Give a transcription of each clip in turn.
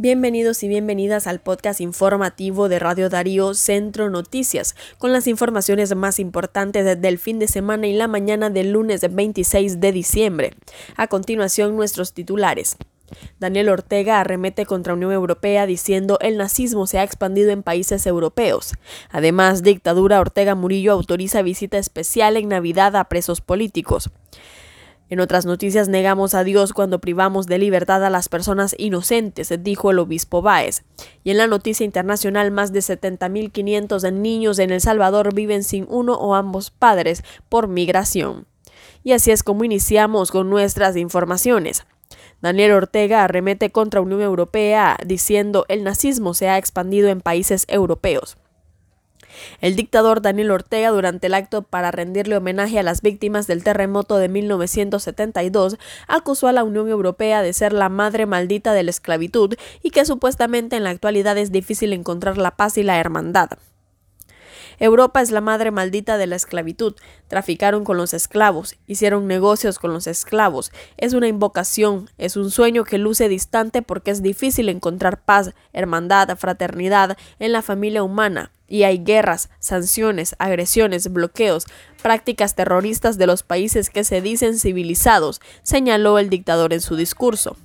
Bienvenidos y bienvenidas al podcast informativo de Radio Darío Centro Noticias, con las informaciones más importantes del fin de semana y la mañana del lunes 26 de diciembre. A continuación, nuestros titulares. Daniel Ortega arremete contra Unión Europea diciendo el nazismo se ha expandido en países europeos. Además, dictadura Ortega Murillo autoriza visita especial en Navidad a presos políticos. En otras noticias, negamos a Dios cuando privamos de libertad a las personas inocentes, dijo el obispo Báez. Y en la noticia internacional, más de 70.500 niños en El Salvador viven sin uno o ambos padres por migración. Y así es como iniciamos con nuestras informaciones. Daniel Ortega arremete contra Unión Europea diciendo el nazismo se ha expandido en países europeos. El dictador Daniel Ortega, durante el acto para rendirle homenaje a las víctimas del terremoto de 1972, acusó a la Unión Europea de ser la madre maldita de la esclavitud y que supuestamente en la actualidad es difícil encontrar la paz y la hermandad. Europa es la madre maldita de la esclavitud. Traficaron con los esclavos, hicieron negocios con los esclavos. Es una invocación, es un sueño que luce distante porque es difícil encontrar paz, hermandad, fraternidad en la familia humana. Y hay guerras, sanciones, agresiones, bloqueos, prácticas terroristas de los países que se dicen civilizados, señaló el dictador en su discurso.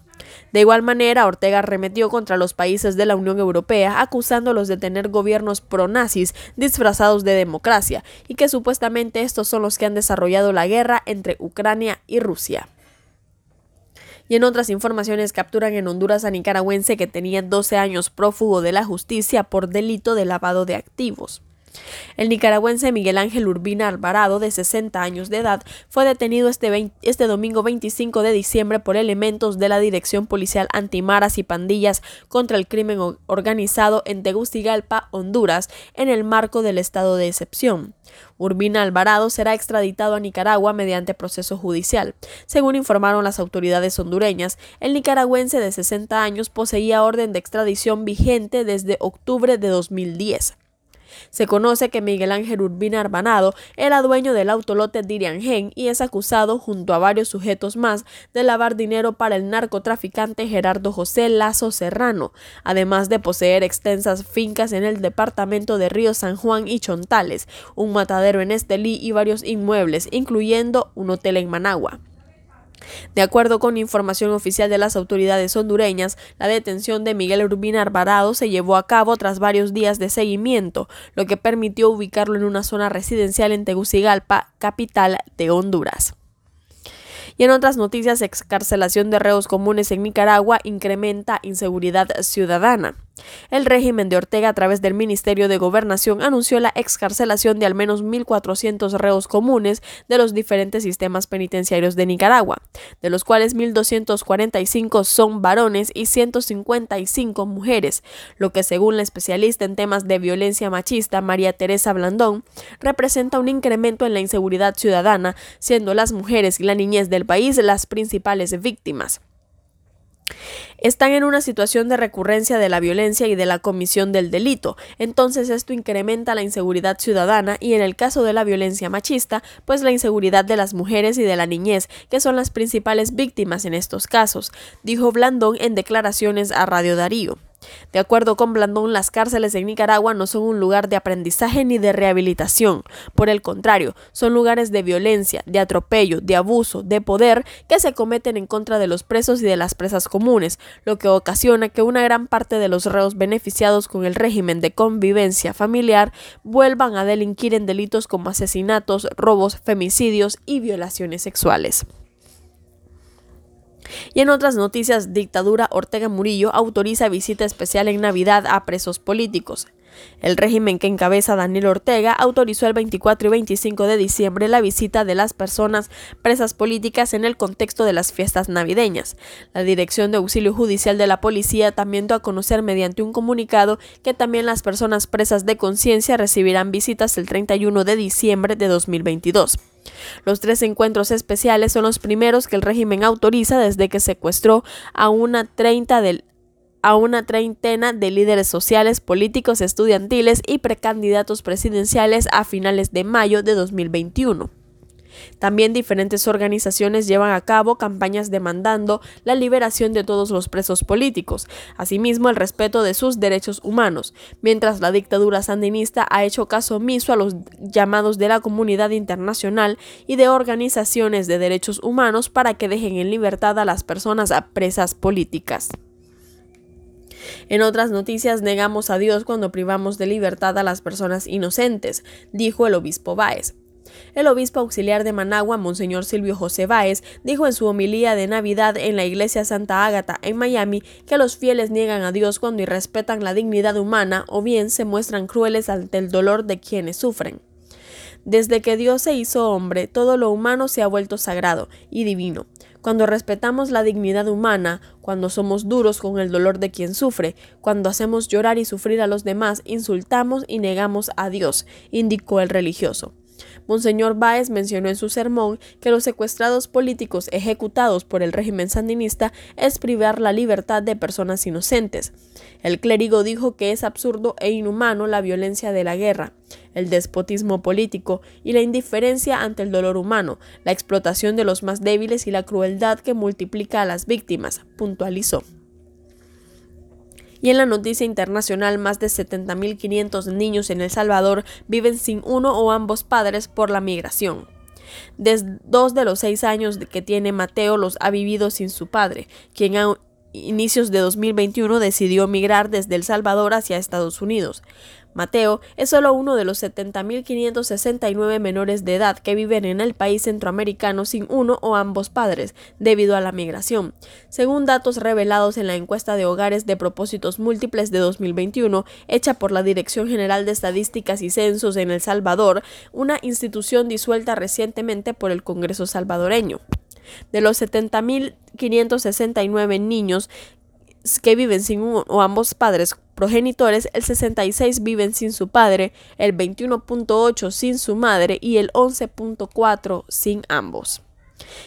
De igual manera, Ortega arremetió contra los países de la Unión Europea, acusándolos de tener gobiernos pronazis disfrazados de democracia, y que supuestamente estos son los que han desarrollado la guerra entre Ucrania y Rusia. Y en otras informaciones capturan en Honduras a nicaragüense que tenía 12 años prófugo de la justicia por delito de lavado de activos. El nicaragüense Miguel Ángel Urbina Alvarado, de 60 años de edad, fue detenido este, este, domingo 25 de diciembre por elementos de la Dirección Policial Antimaras y Pandillas contra el Crimen Organizado en Tegucigalpa, Honduras, en el marco del estado de excepción. Urbina Alvarado será extraditado a Nicaragua mediante proceso judicial. Según informaron las autoridades hondureñas, el nicaragüense de 60 años poseía orden de extradición vigente desde octubre de 2010. Se conoce que Miguel Ángel Urbina Arbanado era dueño del autolote Diriangen y es acusado, junto a varios sujetos más, de lavar dinero para el narcotraficante Gerardo José Lazo Serrano, además de poseer extensas fincas en el departamento de Río San Juan y Chontales, un matadero en Estelí y varios inmuebles, incluyendo un hotel en Managua. De acuerdo con información oficial de las autoridades hondureñas, la detención de Miguel Urbina Alvarado se llevó a cabo tras varios días de seguimiento, lo que permitió ubicarlo en una zona residencial en Tegucigalpa, capital de Honduras. Y en otras noticias, excarcelación de reos comunes en Nicaragua incrementa inseguridad ciudadana. El régimen de Ortega a través del Ministerio de Gobernación anunció la excarcelación de al menos 1.400 reos comunes de los diferentes sistemas penitenciarios de Nicaragua, de los cuales 1.245 son varones y 155 mujeres, lo que según la especialista en temas de violencia machista María Teresa Blandón, representa un incremento en la inseguridad ciudadana, siendo las mujeres y la niñez del país las principales víctimas están en una situación de recurrencia de la violencia y de la comisión del delito. Entonces esto incrementa la inseguridad ciudadana y en el caso de la violencia machista, pues la inseguridad de las mujeres y de la niñez, que son las principales víctimas en estos casos, dijo Blandón en declaraciones a Radio Darío. De acuerdo con Blandón, las cárceles en Nicaragua no son un lugar de aprendizaje ni de rehabilitación. Por el contrario, son lugares de violencia, de atropello, de abuso, de poder que se cometen en contra de los presos y de las presas comunes, lo que ocasiona que una gran parte de los reos beneficiados con el régimen de convivencia familiar vuelvan a delinquir en delitos como asesinatos, robos, femicidios y violaciones sexuales. Y en otras noticias, dictadura Ortega Murillo autoriza visita especial en Navidad a presos políticos. El régimen que encabeza Daniel Ortega autorizó el 24 y 25 de diciembre la visita de las personas presas políticas en el contexto de las fiestas navideñas. La Dirección de Auxilio Judicial de la Policía también dio a conocer mediante un comunicado que también las personas presas de conciencia recibirán visitas el 31 de diciembre de 2022. Los tres encuentros especiales son los primeros que el régimen autoriza desde que secuestró a una, a una treintena de líderes sociales, políticos, estudiantiles y precandidatos presidenciales a finales de mayo de 2021. También diferentes organizaciones llevan a cabo campañas demandando la liberación de todos los presos políticos, asimismo el respeto de sus derechos humanos, mientras la dictadura sandinista ha hecho caso omiso a los llamados de la comunidad internacional y de organizaciones de derechos humanos para que dejen en libertad a las personas a presas políticas. En otras noticias, negamos a Dios cuando privamos de libertad a las personas inocentes, dijo el obispo Báez. El obispo auxiliar de Managua, Monseñor Silvio José Báez, dijo en su homilía de Navidad en la iglesia Santa Ágata en Miami que los fieles niegan a Dios cuando irrespetan la dignidad humana o bien se muestran crueles ante el dolor de quienes sufren. Desde que Dios se hizo hombre, todo lo humano se ha vuelto sagrado y divino. Cuando respetamos la dignidad humana, cuando somos duros con el dolor de quien sufre, cuando hacemos llorar y sufrir a los demás, insultamos y negamos a Dios, indicó el religioso. Monseñor Báez mencionó en su sermón que los secuestrados políticos ejecutados por el régimen sandinista es privar la libertad de personas inocentes. El clérigo dijo que es absurdo e inhumano la violencia de la guerra, el despotismo político y la indiferencia ante el dolor humano, la explotación de los más débiles y la crueldad que multiplica a las víctimas, puntualizó. Y en la noticia internacional, más de 70.500 niños en El Salvador viven sin uno o ambos padres por la migración. Desde dos de los seis años que tiene Mateo los ha vivido sin su padre, quien a inicios de 2021 decidió migrar desde El Salvador hacia Estados Unidos. Mateo es solo uno de los 70.569 menores de edad que viven en el país centroamericano sin uno o ambos padres, debido a la migración. Según datos revelados en la encuesta de hogares de propósitos múltiples de 2021, hecha por la Dirección General de Estadísticas y Censos en El Salvador, una institución disuelta recientemente por el Congreso salvadoreño. De los 70.569 niños que viven sin uno o ambos padres progenitores, el 66 viven sin su padre, el 21.8 sin su madre y el 11.4 sin ambos.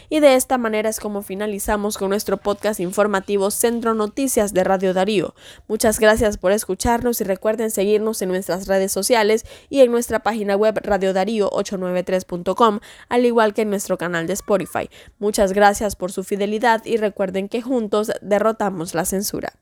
Y de esta manera es como finalizamos con nuestro podcast informativo Centro Noticias de Radio Darío. Muchas gracias por escucharnos y recuerden seguirnos en nuestras redes sociales y en nuestra página web radiodarío893.com, al igual que en nuestro canal de Spotify. Muchas gracias por su fidelidad y recuerden que juntos derrotamos la censura.